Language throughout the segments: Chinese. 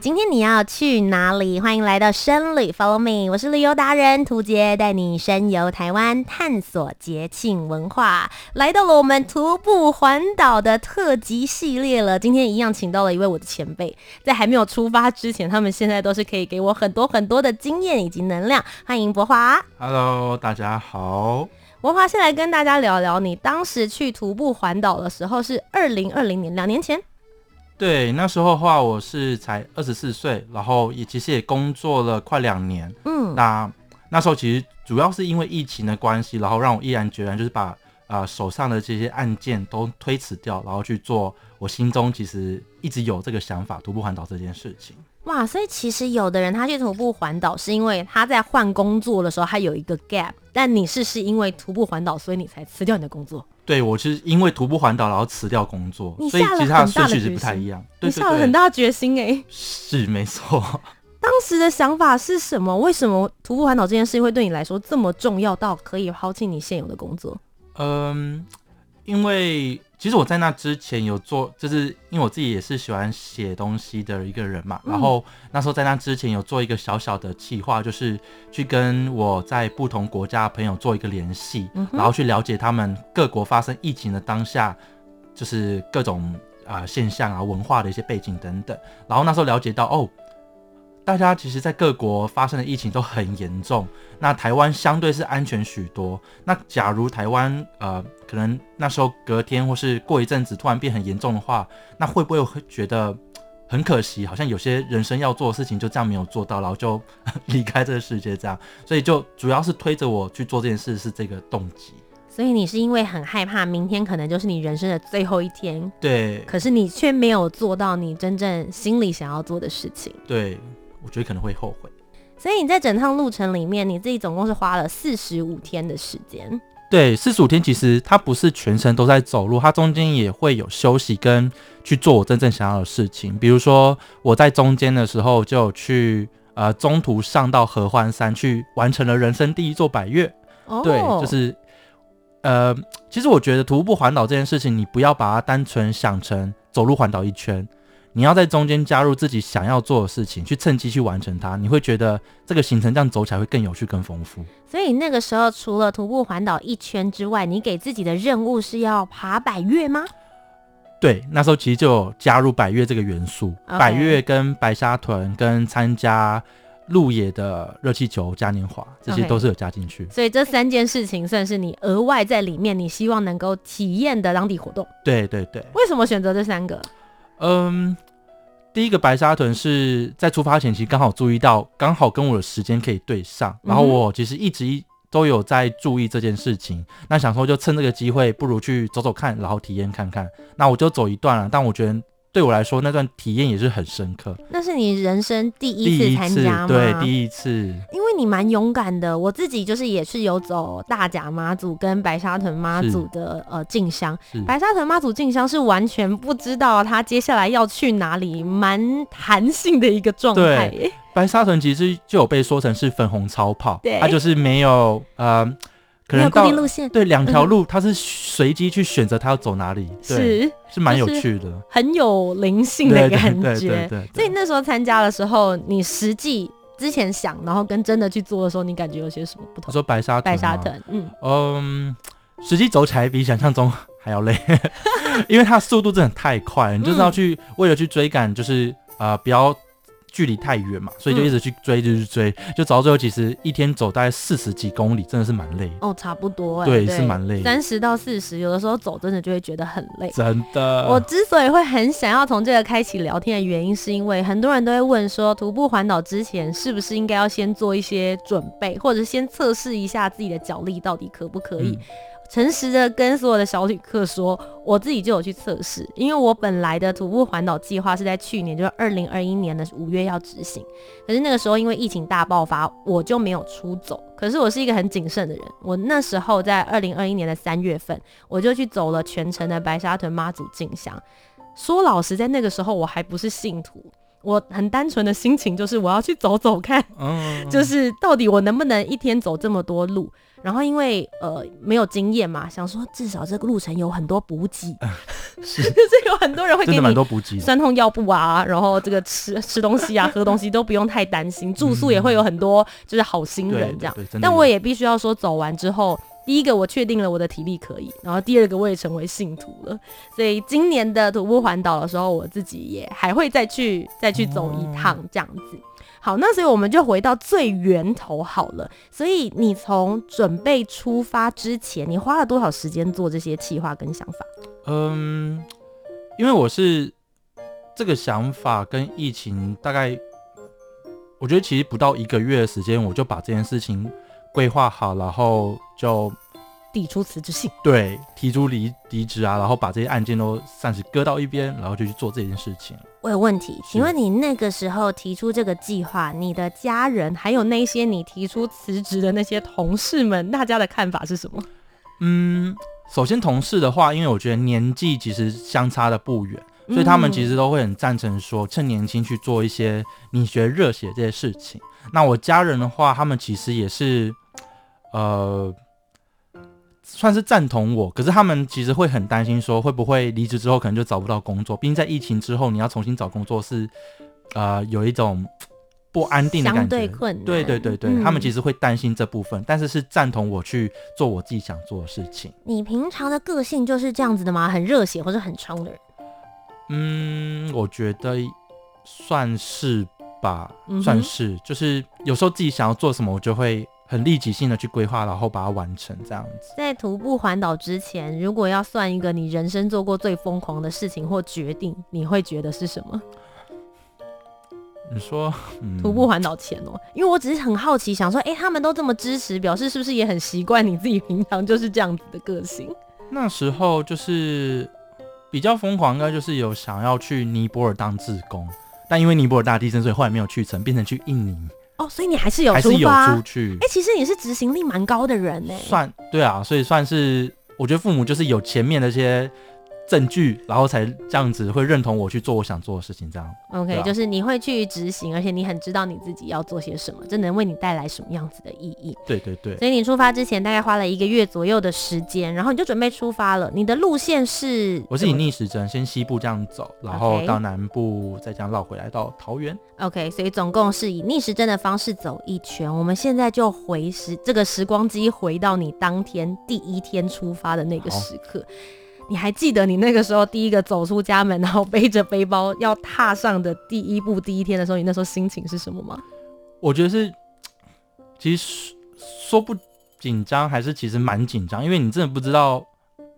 今天你要去哪里？欢迎来到深旅，Follow me，我是旅游达人涂杰，带你深游台湾，探索节庆文化。来到了我们徒步环岛的特辑系列了。今天一样请到了一位我的前辈，在还没有出发之前，他们现在都是可以给我很多很多的经验以及能量。欢迎柏华，Hello，大家好。柏华，先来跟大家聊聊，你当时去徒步环岛的时候是二零二零年，两年前。对，那时候的话，我是才二十四岁，然后也其实也工作了快两年。嗯，那那时候其实主要是因为疫情的关系，然后让我毅然决然就是把啊、呃、手上的这些案件都推辞掉，然后去做我心中其实一直有这个想法，徒步环岛这件事情。哇，所以其实有的人他去徒步环岛是因为他在换工作的时候他有一个 gap，但你是是因为徒步环岛，所以你才辞掉你的工作。对，我是因为徒步环岛，然后辞掉工作，所以其实他的顺序是不太一样。你下了很大决心哎、欸，是没错。当时的想法是什么？为什么徒步环岛这件事会对你来说这么重要到可以抛弃你现有的工作？嗯，因为。其实我在那之前有做，就是因为我自己也是喜欢写东西的一个人嘛。嗯、然后那时候在那之前有做一个小小的计划，就是去跟我在不同国家的朋友做一个联系，嗯、然后去了解他们各国发生疫情的当下，就是各种啊、呃、现象啊、文化的一些背景等等。然后那时候了解到，哦。大家其实，在各国发生的疫情都很严重。那台湾相对是安全许多。那假如台湾呃，可能那时候隔天或是过一阵子突然变很严重的话，那会不会会觉得很可惜？好像有些人生要做的事情就这样没有做到，然后就 离开这个世界这样。所以就主要是推着我去做这件事是这个动机。所以你是因为很害怕明天可能就是你人生的最后一天，对。可是你却没有做到你真正心里想要做的事情，对。我觉得可能会后悔，所以你在整趟路程里面，你自己总共是花了四十五天的时间。对，四十五天其实它不是全程都在走路，它中间也会有休息跟去做我真正想要的事情。比如说我在中间的时候就去呃中途上到合欢山去完成了人生第一座百越。哦，对，就是呃，其实我觉得徒步环岛这件事情，你不要把它单纯想成走路环岛一圈。你要在中间加入自己想要做的事情，去趁机去完成它，你会觉得这个行程这样走起来会更有趣、更丰富。所以那个时候，除了徒步环岛一圈之外，你给自己的任务是要爬百越吗？对，那时候其实就有加入百越这个元素.百越跟白沙屯跟参加鹿野的热气球嘉年华，这些都是有加进去。Okay. 所以这三件事情算是你额外在里面，你希望能够体验的当地活动。对对对。为什么选择这三个？嗯，第一个白沙屯是在出发前期刚好注意到，刚好跟我的时间可以对上，然后我其实一直都有在注意这件事情，那想说就趁这个机会，不如去走走看，然后体验看看，那我就走一段了，但我觉得。对我来说，那段体验也是很深刻。那是你人生第一次参加吗？对，第一次。因为你蛮勇敢的，我自己就是也是有走大甲妈祖跟白沙屯妈祖的呃进香。白沙屯妈祖进香是完全不知道他接下来要去哪里，蛮弹性的一个状态。对，白沙屯其实就有被说成是粉红超跑，它就是没有呃。可能到路线对两条路，他是随机去选择他要走哪里，对是是蛮有趣的，很有灵性的感觉。对对。所以那时候参加的时候，你实际之前想，然后跟真的去做的时候，你感觉有些什么不同？你说白沙白沙屯，嗯嗯，实际走起来比想象中 还要累，因为它速度真的太快，你就是要去为了去追赶，就是啊比较。距离太远嘛，所以就一直去追，就去追，嗯、就走到最后，其实一天走大概四十几公里，真的是蛮累。哦，差不多哎，对，对。是蛮累，三十到四十，有的时候走真的就会觉得很累，真的。我之所以会很想要从这个开启聊天的原因，是因为很多人都会问说，徒步环岛之前是不是应该要先做一些准备，或者先测试一下自己的脚力到底可不可以。嗯诚实的跟所有的小旅客说，我自己就有去测试，因为我本来的徒步环岛计划是在去年，就是二零二一年的五月要执行，可是那个时候因为疫情大爆发，我就没有出走。可是我是一个很谨慎的人，我那时候在二零二一年的三月份，我就去走了全程的白沙屯妈祖进香。说老实，在那个时候我还不是信徒。我很单纯的心情就是我要去走走看，嗯，就是到底我能不能一天走这么多路。然后因为呃没有经验嘛，想说至少这个路程有很多补给，是，就是有很多人会给你蛮多补给，酸痛药布啊，然后这个吃吃东西啊、喝东西都不用太担心，住宿也会有很多就是好心人这样。但我也必须要说，走完之后。第一个，我确定了我的体力可以，然后第二个，我也成为信徒了。所以今年的徒步环岛的时候，我自己也还会再去再去走一趟这样子。好，那所以我们就回到最源头好了。所以你从准备出发之前，你花了多少时间做这些计划跟想法？嗯，因为我是这个想法跟疫情大概，我觉得其实不到一个月的时间，我就把这件事情。规划好，然后就递出辞职信，对，提出离离职啊，然后把这些案件都暂时搁到一边，然后就去做这件事情。我有问题，请问你那个时候提出这个计划，你的家人还有那些你提出辞职的那些同事们，大家的看法是什么？嗯，首先同事的话，因为我觉得年纪其实相差的不远，所以他们其实都会很赞成说，趁年轻去做一些你学热血这些事情。那我家人的话，他们其实也是，呃，算是赞同我，可是他们其实会很担心，说会不会离职之后可能就找不到工作。毕竟在疫情之后，你要重新找工作是，呃，有一种不安定的感觉。相对困难。对对对对，嗯、他们其实会担心这部分，但是是赞同我去做我自己想做的事情。你平常的个性就是这样子的吗？很热血或者很冲的人？嗯，我觉得算是。吧，算是，就是有时候自己想要做什么，我就会很立即性的去规划，然后把它完成这样子。在徒步环岛之前，如果要算一个你人生做过最疯狂的事情或决定，你会觉得是什么？你说，嗯、徒步环岛前哦，因为我只是很好奇，想说，哎、欸，他们都这么支持，表示是不是也很习惯你自己平常就是这样子的个性？那时候就是比较疯狂，应该就是有想要去尼泊尔当志工。但因为尼泊尔大地震，所以后来没有去成，变成去印尼。哦，所以你还是有还是有出去。哎、欸，其实你是执行力蛮高的人呢。算对啊，所以算是我觉得父母就是有前面的一些。证据，然后才这样子会认同我去做我想做的事情，这样。OK，、啊、就是你会去执行，而且你很知道你自己要做些什么，这能为你带来什么样子的意义。对对对。所以你出发之前大概花了一个月左右的时间，然后你就准备出发了。你的路线是？我是以逆时针，先西部这样走，然后到南部再这样绕回来到桃园。OK，所以总共是以逆时针的方式走一圈。我们现在就回时这个时光机回到你当天第一天出发的那个时刻。你还记得你那个时候第一个走出家门，然后背着背包要踏上的第一步，第一天的时候，你那时候心情是什么吗？我觉得是，其实说不紧张，还是其实蛮紧张，因为你真的不知道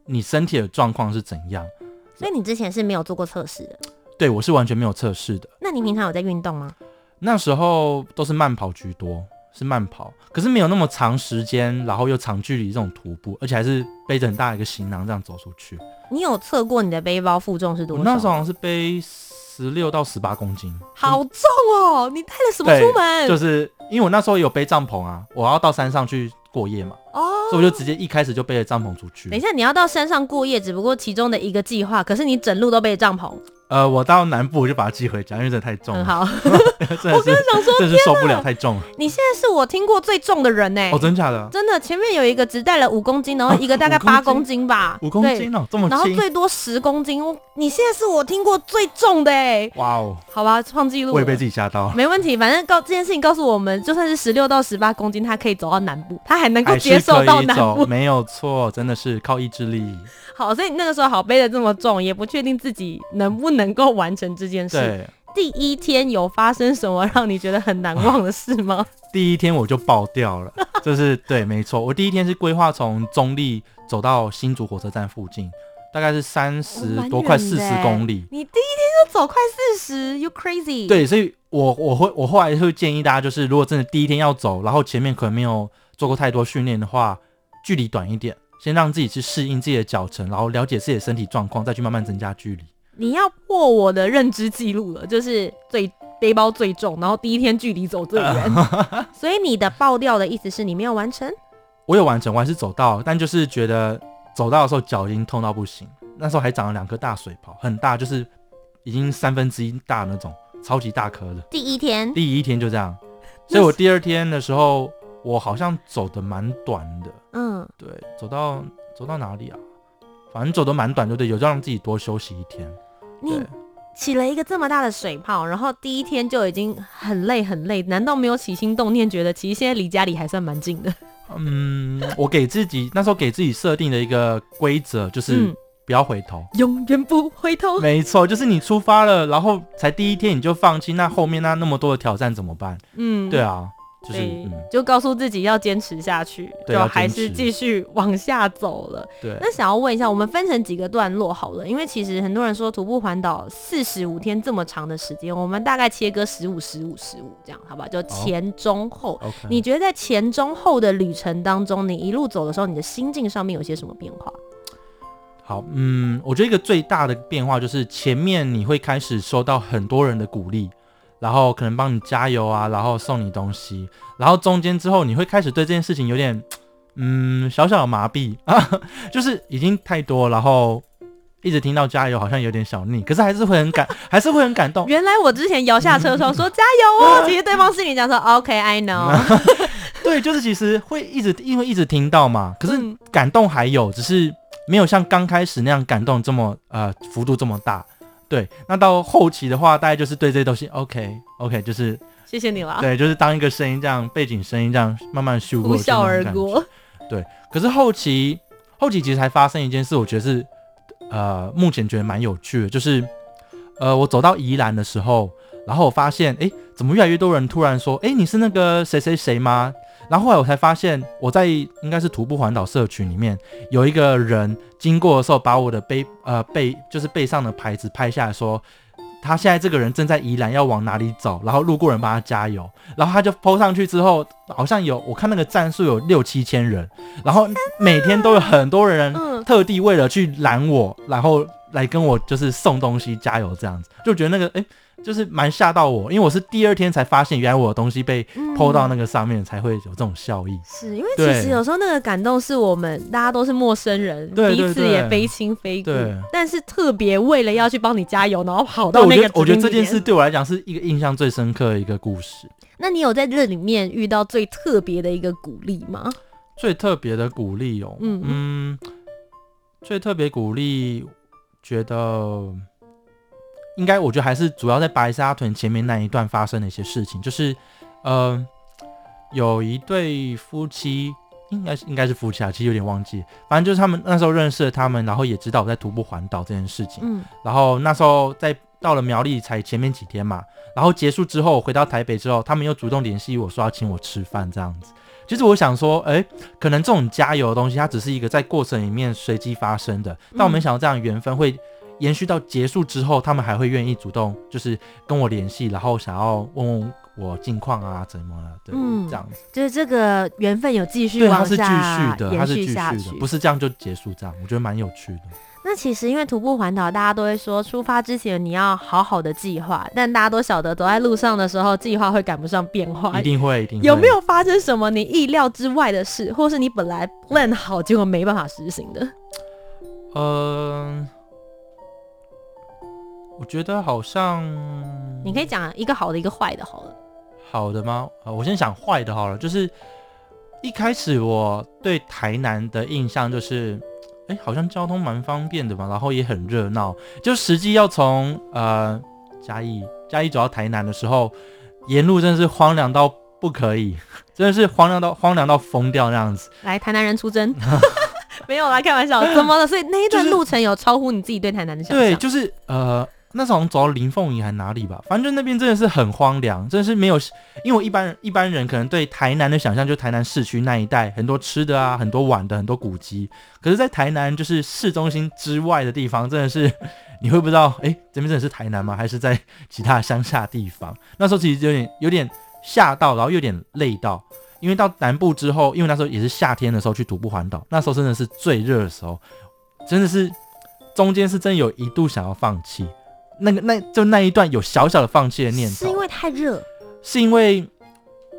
你身体的状况是怎样。所以你之前是没有做过测试的？对，我是完全没有测试的。那你平常有在运动吗？那时候都是慢跑居多。是慢跑，可是没有那么长时间，然后又长距离这种徒步，而且还是背着很大一个行囊这样走出去。你有测过你的背包负重是多少？我那时候好像是背十六到十八公斤，好重哦！你带了什么出门？就是因为我那时候有背帐篷啊，我要到山上去过夜嘛。哦，所以我就直接一开始就背着帐篷出去。等一下，你要到山上过夜，只不过其中的一个计划，可是你整路都背着帐篷。呃，我到南部我就把它寄回家，因为这太重好，我真的想说，真是受不了，太重了。你现在是我听过最重的人呢、欸。哦，真假的？真的，前面有一个只带了五公斤，然后一个大概八公斤吧。五公斤哦，这么轻。然后最多十公斤。你现在是我听过最重的哎、欸。哇哦。好吧，创纪录。我也被自己吓到。没问题，反正告这件事情告诉我们，就算是十六到十八公斤，他可以走到南部，他还能够接受到南部。没有错，真的是靠意志力。好，所以你那个时候好背的这么重，也不确定自己能不能够完成这件事。对，第一天有发生什么让你觉得很难忘的事吗？第一天我就爆掉了，就是对，没错，我第一天是规划从中立走到新竹火车站附近，大概是三十多快四十公里。你第一天就走快四十，You crazy？对，所以我我会我后来会建议大家，就是如果真的第一天要走，然后前面可能没有做过太多训练的话，距离短一点。先让自己去适应自己的脚程，然后了解自己的身体状况，再去慢慢增加距离。你要破我的认知记录了，就是最背包最重，然后第一天距离走最远，所以你的爆掉的意思是你没有完成？我有完成，我还是走到，但就是觉得走到的时候脚已经痛到不行，那时候还长了两颗大水泡，很大，就是已经三分之一大那种，超级大颗的。第一天，第一天就这样，所以我第二天的时候，我好像走的蛮短的，嗯，对，走到走到哪里啊？反正走的蛮短，对不对？有让自己多休息一天。你起了一个这么大的水泡，然后第一天就已经很累很累，难道没有起心动念觉得其实现在离家里还算蛮近的？嗯，我给自己那时候给自己设定的一个规则就是不要回头，嗯、永远不回头。没错，就是你出发了，然后才第一天你就放弃，那后面那那么多的挑战怎么办？嗯，对啊。就是，嗯、就告诉自己要坚持下去，就还是继续往下走了。对，那想要问一下，我们分成几个段落好了，因为其实很多人说徒步环岛四十五天这么长的时间，我们大概切割十五、十五、十五这样，好吧？就前中后。Oh. 你觉得在前中后的旅程当中，你一路走的时候，你的心境上面有些什么变化？好，嗯，我觉得一个最大的变化就是前面你会开始收到很多人的鼓励。然后可能帮你加油啊，然后送你东西，然后中间之后你会开始对这件事情有点，嗯，小小的麻痹啊，就是已经太多，然后一直听到加油好像有点小腻，可是还是会很感，还是会很感动。原来我之前摇下车的时候说加油哦，其实对方心里讲说 OK，I know。对，就是其实会一直因为一直听到嘛，可是感动还有，只是没有像刚开始那样感动这么呃幅度这么大。对，那到后期的话，大概就是对这些东西，OK OK，就是谢谢你了。对，就是当一个声音这样，背景声音这样慢慢修过，呼啸而过。对，可是后期后期其实还发生一件事，我觉得是呃，目前觉得蛮有趣的，就是呃，我走到宜兰的时候，然后我发现，哎，怎么越来越多人突然说，哎，你是那个谁谁谁吗？然后后来我才发现，我在应该是徒步环岛社群里面有一个人经过的时候，把我的背呃背就是背上的牌子拍下来说，他现在这个人正在宜兰要往哪里走，然后路过人帮他加油，然后他就 po 上去之后，好像有我看那个战术有六七千人，然后每天都有很多人特地为了去拦我，然后来跟我就是送东西加油这样子，就觉得那个哎。诶就是蛮吓到我，因为我是第二天才发现，原来我的东西被 po 到那个上面，才会有这种效益。是因为其实有时候那个感动是我们大家都是陌生人，彼此也非亲非故，但是特别为了要去帮你加油，然后跑到那个，我觉得这件事对我来讲是一个印象最深刻的一个故事。那你有在这里面遇到最特别的一个鼓励吗？最特别的鼓励哦，嗯嗯，最特别鼓励，觉得。应该我觉得还是主要在白沙屯前面那一段发生的一些事情，就是，呃，有一对夫妻，应该是应该是夫妻啊，其实有点忘记，反正就是他们那时候认识了他们，然后也知道我在徒步环岛这件事情，嗯，然后那时候在到了苗栗才前面几天嘛，然后结束之后回到台北之后，他们又主动联系我说要请我吃饭这样子，其实我想说，哎，可能这种加油的东西，它只是一个在过程里面随机发生的，但我没想到这样缘分会。延续到结束之后，他们还会愿意主动，就是跟我联系，然后想要问问我近况啊，怎么了？对，嗯，这样子，就是这个缘分有继续往下，对，它是继续的，延续下去，它是继续的，不是这样就结束这样，我觉得蛮有趣的。那其实因为徒步环岛，大家都会说出发之前你要好好的计划，但大家都晓得走在路上的时候，计划会赶不上变化，一定会，一定会。有没有发生什么你意料之外的事，或是你本来 plan 好结果没办法实行的？嗯、呃。我觉得好像你可以讲一个好的，一个坏的，好了。好的吗？啊，我先讲坏的好了。就是一开始我对台南的印象就是，哎，好像交通蛮方便的嘛，然后也很热闹。就实际要从呃嘉义嘉义走到台南的时候，沿路真的是荒凉到不可以，真的是荒凉到荒凉到疯掉那样子。来，台南人出征。没有啦，开玩笑，怎么了？所以那一段路程有超乎你自己对台南的想象？对，就是呃。那时候走到林凤营还哪里吧，反正那边真的是很荒凉，真的是没有，因为一般人一般人可能对台南的想象就台南市区那一带很多吃的啊，很多玩的，很多古迹。可是，在台南就是市中心之外的地方，真的是你会不知道，哎，这边真的是台南吗？还是在其他乡下地方？那时候其实有点有点吓到，然后有点累到，因为到南部之后，因为那时候也是夏天的时候去徒步环岛，那时候真的是最热的时候，真的是中间是真有一度想要放弃，那个那就那一段有小小的放弃的念头，是因为太热，是因为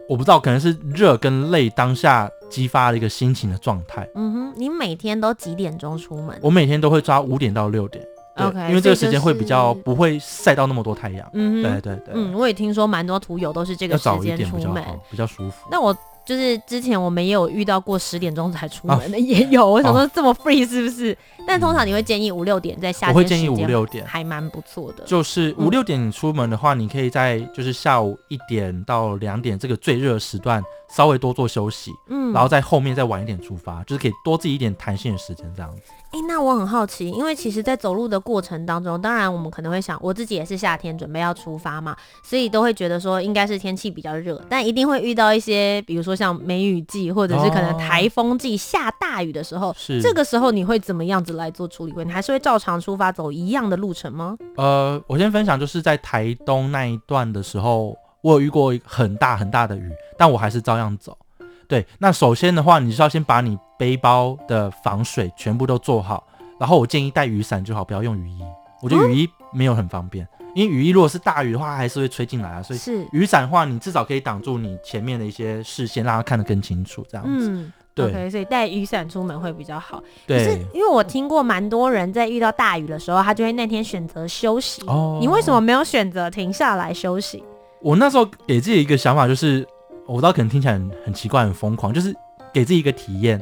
我不知道，可能是热跟累当下激发了一个心情的状态。嗯哼，你每天都几点钟出门？我每天都会抓五点到六点。OK，因为这个时间会比较不会晒到那么多太阳。嗯，对对对。嗯，我也听说蛮多图友都是这个时间出门，比较舒服。那我就是之前我们也有遇到过十点钟才出门的，也有。我想说这么 free 是不是？但通常你会建议五六点在夏天，我会建议五六点，还蛮不错的。就是五六点你出门的话，你可以在就是下午一点到两点这个最热时段稍微多做休息，嗯，然后在后面再晚一点出发，就是可以多自己一点弹性的时间这样子。哎、欸，那我很好奇，因为其实，在走路的过程当中，当然我们可能会想，我自己也是夏天准备要出发嘛，所以都会觉得说应该是天气比较热，但一定会遇到一些，比如说像梅雨季，或者是可能台风季下大雨的时候，是。这个时候你会怎么样？子来做处理？你还是会照常出发走一样的路程吗？呃，我先分享，就是在台东那一段的时候，我有遇过很大很大的雨，但我还是照样走。对，那首先的话，你是要先把你背包的防水全部都做好，然后我建议带雨伞就好，不要用雨衣。我觉得雨衣没有很方便，嗯、因为雨衣如果是大雨的话，还是会吹进来啊。所以是雨伞的话，你至少可以挡住你前面的一些视线，让它看得更清楚，这样子。嗯，对。Okay, 所以带雨伞出门会比较好。对。可是因为我听过蛮多人在遇到大雨的时候，他就会那天选择休息。哦。你为什么没有选择停下来休息？我那时候给自己一个想法就是。我知道可能听起来很很奇怪、很疯狂，就是给自己一个体验，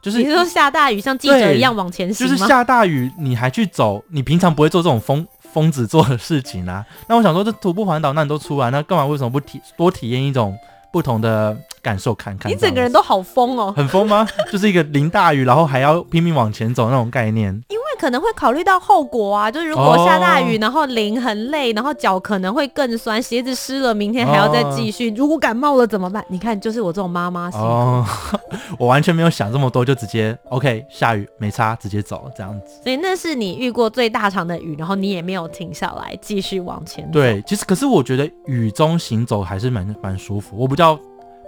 就是你是说下大雨像记者一样往前行？就是下大雨你还去走，你平常不会做这种疯疯子做的事情啊。那我想说，这徒步环岛，那你都出来，那干嘛为什么不体多体验一种不同的感受看看？你整个人都好疯哦，很疯吗？就是一个淋大雨，然后还要拼命往前走那种概念。可能会考虑到后果啊，就是如果下大雨，然后淋很累，然后脚可能会更酸，鞋子湿了，明天还要再继续。如果感冒了怎么办？你看，就是我这种妈妈心。哦，我完全没有想这么多，就直接 OK，下雨没差，直接走这样子。所以那是你遇过最大场的雨，然后你也没有停下来，继续往前走。对，其实可是我觉得雨中行走还是蛮蛮舒服。我比较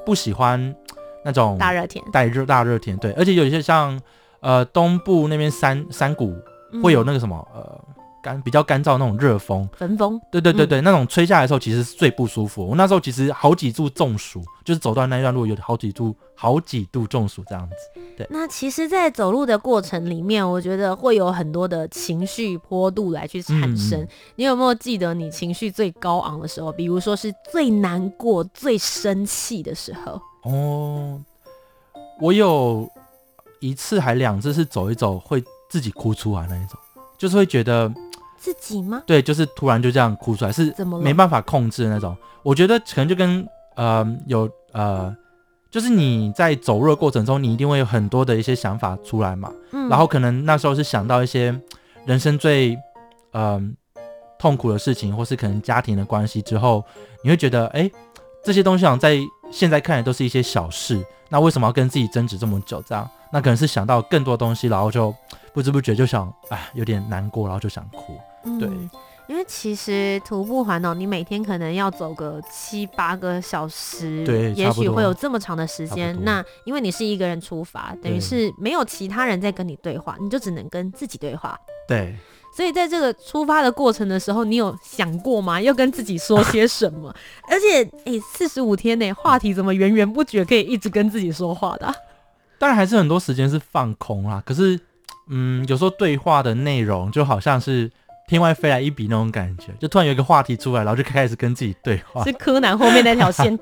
不喜欢那种大热天，带热大热天。对，而且有一些像。呃，东部那边山山谷会有那个什么，嗯、呃，干比较干燥那种热风，焚风。对对对对，嗯、那种吹下来的时候，其实是最不舒服。我那时候其实好几度中暑，就是走到那一段路，有好几度好几度中暑这样子。对，那其实，在走路的过程里面，我觉得会有很多的情绪坡度来去产生。嗯、你有没有记得你情绪最高昂的时候？比如说是最难过、最生气的时候？哦，我有。一次还两次是走一走会自己哭出来那一种，就是会觉得自己吗？对，就是突然就这样哭出来，是没办法控制的那种。我觉得可能就跟呃有呃，就是你在走路的过程中，你一定会有很多的一些想法出来嘛。嗯。然后可能那时候是想到一些人生最呃痛苦的事情，或是可能家庭的关系之后，你会觉得哎，这些东西好像在现在看来都是一些小事，那为什么要跟自己争执这么久？这样？那可能是想到更多东西，然后就 不知不觉就想，哎，有点难过，然后就想哭。对，嗯、因为其实徒步环岛，你每天可能要走个七八个小时，对，也许会有这么长的时间。那因为你是一个人出发，等于是没有其他人在跟你对话，你就只能跟自己对话。对，所以在这个出发的过程的时候，你有想过吗？要跟自己说些什么？而且，哎，四十五天内话题怎么源源不绝，可以一直跟自己说话的、啊？当然还是很多时间是放空啦，可是，嗯，有时候对话的内容就好像是天外飞来一笔那种感觉，就突然有一个话题出来，然后就开始跟自己对话。是柯南后面那条线，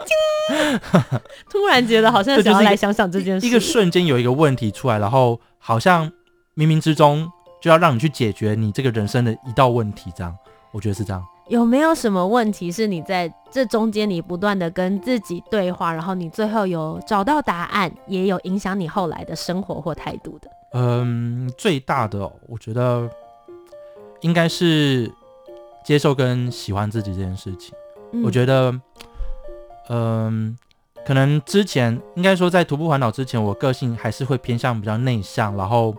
突然觉得好像想要来想想这件事。一个瞬间有一个问题出来，然后好像冥冥之中就要让你去解决你这个人生的一道问题，这样，我觉得是这样。有没有什么问题是你在这中间你不断的跟自己对话，然后你最后有找到答案，也有影响你后来的生活或态度的？嗯，最大的我觉得应该是接受跟喜欢自己这件事情。嗯、我觉得，嗯，可能之前应该说在徒步环岛之前，我个性还是会偏向比较内向，然后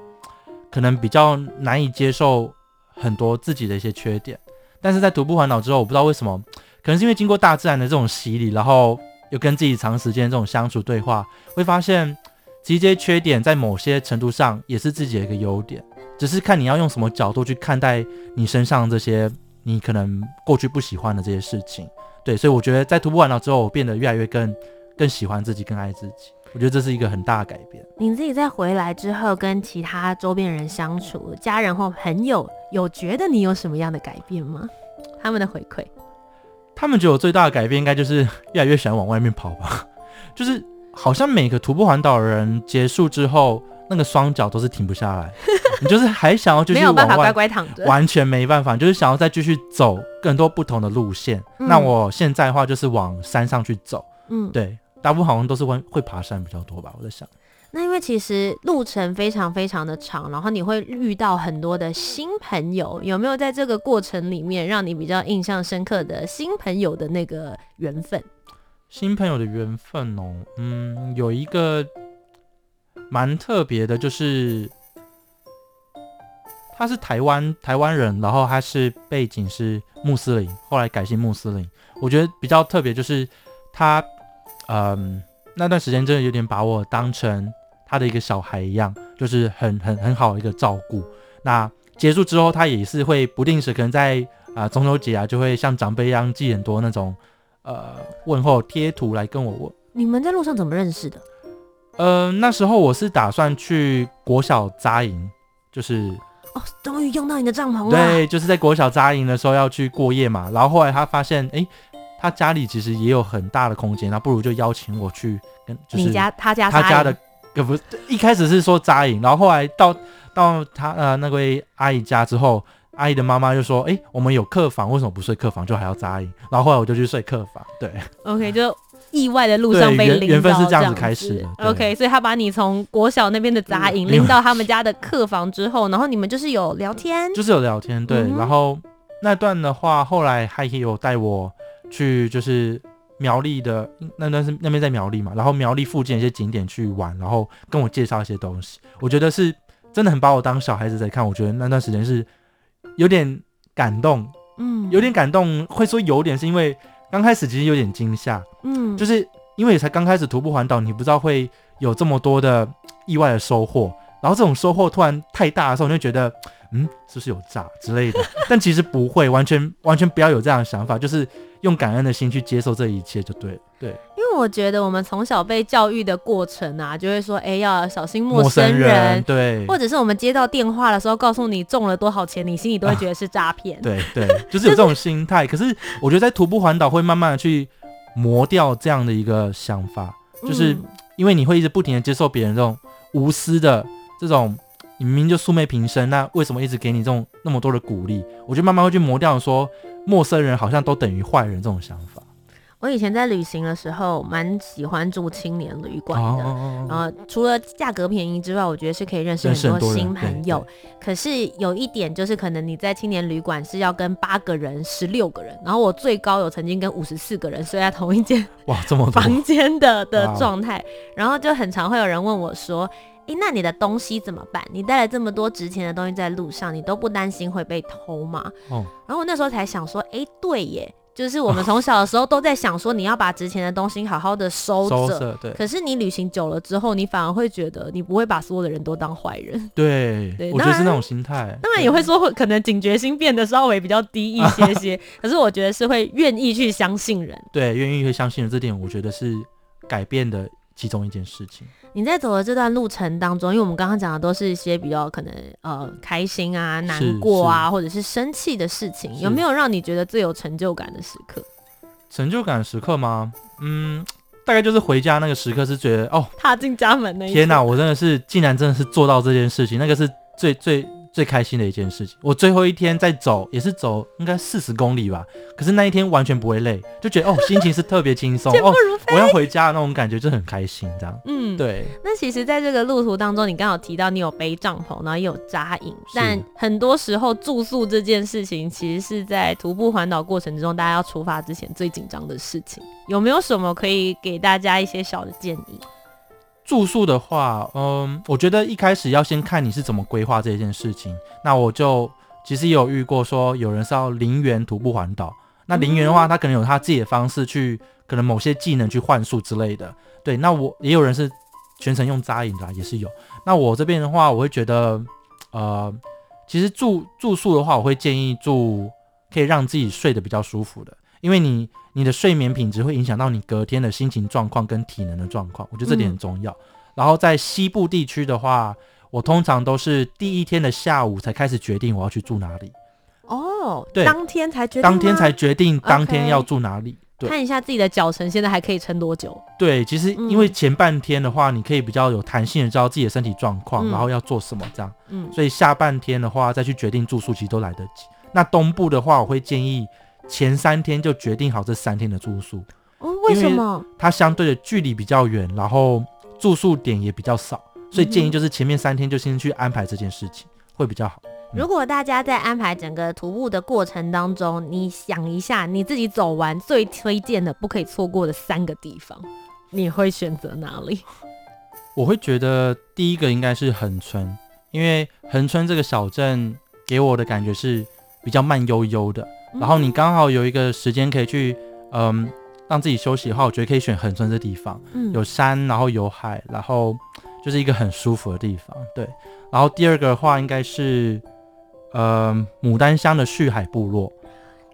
可能比较难以接受很多自己的一些缺点。但是在徒步环岛之后，我不知道为什么，可能是因为经过大自然的这种洗礼，然后有跟自己长时间这种相处对话，会发现其实这些缺点在某些程度上也是自己的一个优点，只是看你要用什么角度去看待你身上这些你可能过去不喜欢的这些事情。对，所以我觉得在徒步环岛之后，我变得越来越更更喜欢自己，更爱自己。我觉得这是一个很大的改变。你自己在回来之后，跟其他周边人相处，家人或朋友有觉得你有什么样的改变吗？他们的回馈？他们觉得我最大的改变应该就是越来越喜欢往外面跑吧。就是好像每个徒步环岛的人结束之后，那个双脚都是停不下来，你就是还想要就是，没有办法乖乖躺着，完全没办法，就是想要再继续走更多不同的路线。嗯、那我现在的话就是往山上去走，嗯，对，大部分好像都是会会爬山比较多吧，我在想。那因为其实路程非常非常的长，然后你会遇到很多的新朋友，有没有在这个过程里面让你比较印象深刻的新朋友的那个缘分？新朋友的缘分哦，嗯，有一个蛮特别的，就是他是台湾台湾人，然后他是背景是穆斯林，后来改信穆斯林。我觉得比较特别就是他，嗯。那段时间真的有点把我当成他的一个小孩一样，就是很很很好的一个照顾。那结束之后，他也是会不定时可能在啊、呃、中秋节啊，就会像长辈一样寄很多那种呃问候贴图来跟我问。你们在路上怎么认识的？呃，那时候我是打算去国小扎营，就是哦，终于用到你的帐篷了。对，就是在国小扎营的时候要去过夜嘛。然后后来他发现，哎。他家里其实也有很大的空间，那不如就邀请我去跟，就是你家他家他家的，可不一开始是说扎营，然后后来到到他呃那位阿姨家之后，阿姨的妈妈就说，哎、欸，我们有客房，为什么不睡客房，就还要扎营？然后后来我就去睡客房，对，OK，就意外的路上被领到缘分是这样子开始的，OK，所以他把你从国小那边的扎营拎到他们家的客房之后，然后你们就是有聊天，就是有聊天，对，嗯、然后那段的话，后来还有带我。去就是苗栗的那段是那边在苗栗嘛，然后苗栗附近一些景点去玩，然后跟我介绍一些东西，我觉得是真的很把我当小孩子在看。我觉得那段时间是有点感动，嗯，有点感动。会说有点是因为刚开始其实有点惊吓，嗯，就是因为才刚开始徒步环岛，你不知道会有这么多的意外的收获，然后这种收获突然太大的时候，你就觉得嗯，是不是有诈之类的？但其实不会，完全完全不要有这样的想法，就是。用感恩的心去接受这一切就对了，对。因为我觉得我们从小被教育的过程啊，就会说，哎、欸，要小心陌生人，陌生人，对。或者是我们接到电话的时候，告诉你中了多少钱，你心里都会觉得是诈骗、啊。对对，就是有这种心态。可是我觉得在徒步环岛会慢慢的去磨掉这样的一个想法，就是因为你会一直不停的接受别人这种无私的这种，你明明就素昧平生，那为什么一直给你这种那么多的鼓励？我就慢慢会去磨掉说。陌生人好像都等于坏人这种想法。我以前在旅行的时候，蛮喜欢住青年旅馆的。然后除了价格便宜之外，我觉得是可以认识很多新朋友。可是有一点就是，可能你在青年旅馆是要跟八个人、十六个人，然后我最高有曾经跟五十四个人睡在同一间哇，这么房间的的状态。然后就很常会有人问我说：“诶，那你的东西怎么办？你带了这么多值钱的东西在路上，你都不担心会被偷吗？”哦。然后我那时候才想说：“诶，对耶。”就是我们从小的时候都在想说，你要把值钱的东西好好的收着。对。可是你旅行久了之后，你反而会觉得你不会把所有的人都当坏人。对。对，我觉得是那种心态。当然也会说会，可能警觉心变得稍微比较低一些 些。可是我觉得是会愿意去相信人。对，愿意去相信人这点，我觉得是改变的其中一件事情。你在走的这段路程当中，因为我们刚刚讲的都是一些比较可能呃开心啊、难过啊，或者是生气的事情，有没有让你觉得最有成就感的时刻？成就感时刻吗？嗯，大概就是回家那个时刻，是觉得哦，踏进家门那一天哪，我真的是竟然真的是做到这件事情，那个是最最。最开心的一件事情，我最后一天在走，也是走应该四十公里吧。可是那一天完全不会累，就觉得哦，心情是特别轻松 哦，我要回家的那种感觉就很开心，这样。嗯，对。那其实，在这个路途当中，你刚好提到你有背帐篷，然后也有扎营，但很多时候住宿这件事情，其实是在徒步环岛过程之中，大家要出发之前最紧张的事情。有没有什么可以给大家一些小的建议？住宿的话，嗯，我觉得一开始要先看你是怎么规划这件事情。那我就其实也有遇过说，有人是要零元徒步环岛，那林园的话，他可能有他自己的方式去，可能某些技能去幻术之类的。对，那我也有人是全程用扎营的，也是有。那我这边的话，我会觉得，呃，其实住住宿的话，我会建议住可以让自己睡得比较舒服的，因为你你的睡眠品质会影响到你隔天的心情状况跟体能的状况，我觉得这点很重要。嗯、然后在西部地区的话，我通常都是第一天的下午才开始决定我要去住哪里。哦，对，当天才决定，当天才决定当天要住哪里。看一下自己的脚程，现在还可以撑多久？对，其实因为前半天的话，你可以比较有弹性的知道自己的身体状况，嗯、然后要做什么这样。嗯，所以下半天的话再去决定住宿，其实都来得及。那东部的话，我会建议前三天就决定好这三天的住宿。哦，为什么？它相对的距离比较远，然后住宿点也比较少，所以建议就是前面三天就先去安排这件事情，会比较好。如果大家在安排整个徒步的过程当中，你想一下你自己走完最推荐的不可以错过的三个地方，你会选择哪里？我会觉得第一个应该是恒村，因为恒村这个小镇给我的感觉是比较慢悠悠的，然后你刚好有一个时间可以去，嗯，让自己休息的话，我觉得可以选横村这地方，嗯，有山，然后有海，然后就是一个很舒服的地方，对。然后第二个的话应该是。呃，牡丹乡的旭海部落，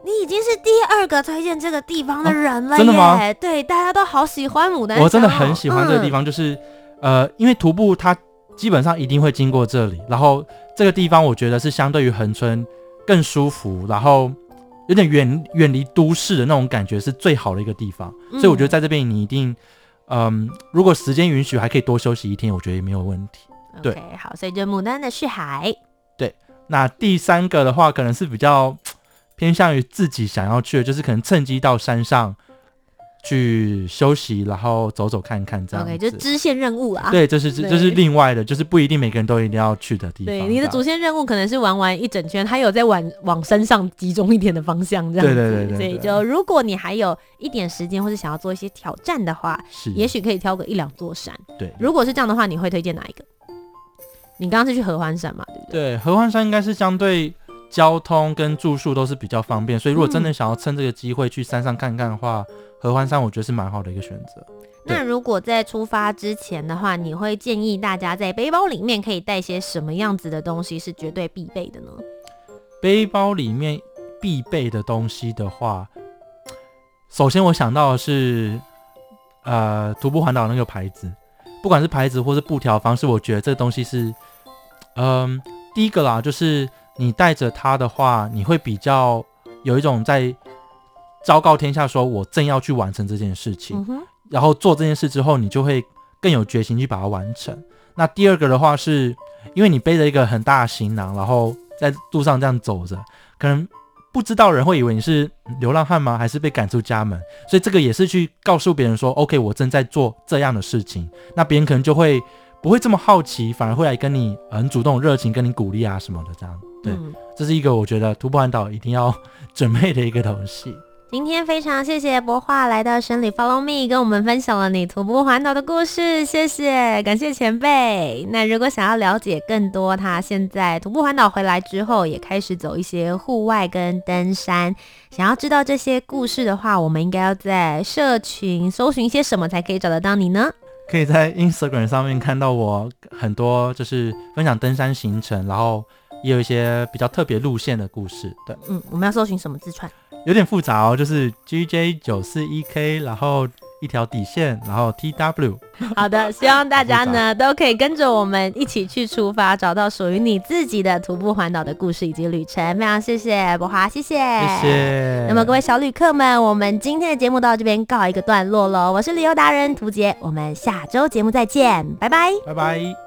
你已经是第二个推荐这个地方的人了耶。啊，真的吗？对，大家都好喜欢牡丹乡。我真的很喜欢这个地方，就是、嗯、呃，因为徒步它基本上一定会经过这里，然后这个地方我觉得是相对于恒春更舒服，然后有点远远离都市的那种感觉，是最好的一个地方。嗯、所以我觉得在这边你一定，嗯、呃，如果时间允许，还可以多休息一天，我觉得也没有问题。对，okay, 好，所以就牡丹的续海。对那第三个的话，可能是比较偏向于自己想要去的，就是可能趁机到山上去休息，然后走走看看这样。OK，就是支线任务啊。对，这是这这是另外的，就是不一定每个人都一定要去的地方。对，你的主线任务可能是玩完一整圈，还有在往往山上集中一点的方向这样子。对对对。所以就如果你还有一点时间，或是想要做一些挑战的话，是，也许可以挑个一两座山。对，如果是这样的话，你会推荐哪一个？你刚刚是去合欢山嘛？对不对？对，合欢山应该是相对交通跟住宿都是比较方便，所以如果真的想要趁这个机会去山上看看的话，嗯、合欢山我觉得是蛮好的一个选择。那如果在出发之前的话，你会建议大家在背包里面可以带些什么样子的东西是绝对必备的呢？背包里面必备的东西的话，首先我想到的是，呃，徒步环岛那个牌子。不管是牌子或是布条方式，我觉得这个东西是，嗯，第一个啦，就是你带着它的话，你会比较有一种在昭告天下说，我正要去完成这件事情，嗯，然后做这件事之后，你就会更有决心去把它完成。那第二个的话是，是因为你背着一个很大的行囊，然后在路上这样走着，可能。不知道人会以为你是流浪汉吗？还是被赶出家门？所以这个也是去告诉别人说，OK，我正在做这样的事情。那别人可能就会不会这么好奇，反而会来跟你很主动、热情跟你鼓励啊什么的这样。对，嗯，这是一个我觉得徒步环岛一定要准备的一个东西。今天非常谢谢博化来到深旅 Follow Me，跟我们分享了你徒步环岛的故事，谢谢，感谢前辈。那如果想要了解更多，他现在徒步环岛回来之后，也开始走一些户外跟登山。想要知道这些故事的话，我们应该要在社群搜寻一些什么才可以找得到你呢？可以在 Instagram 上面看到我很多，就是分享登山行程，然后也有一些比较特别路线的故事。对，嗯，我们要搜寻什么字串？有点复杂哦，就是 G J 九四一 K，然后一条底线，然后 T W。好的，希望大家呢都可以跟着我们一起去出发，找到属于你自己的徒步环岛的故事以及旅程。非常谢谢博华，谢谢，谢谢。那么各位小旅客们，我们今天的节目到这边告一个段落喽。我是旅游达人涂杰，我们下周节目再见，拜拜，拜拜。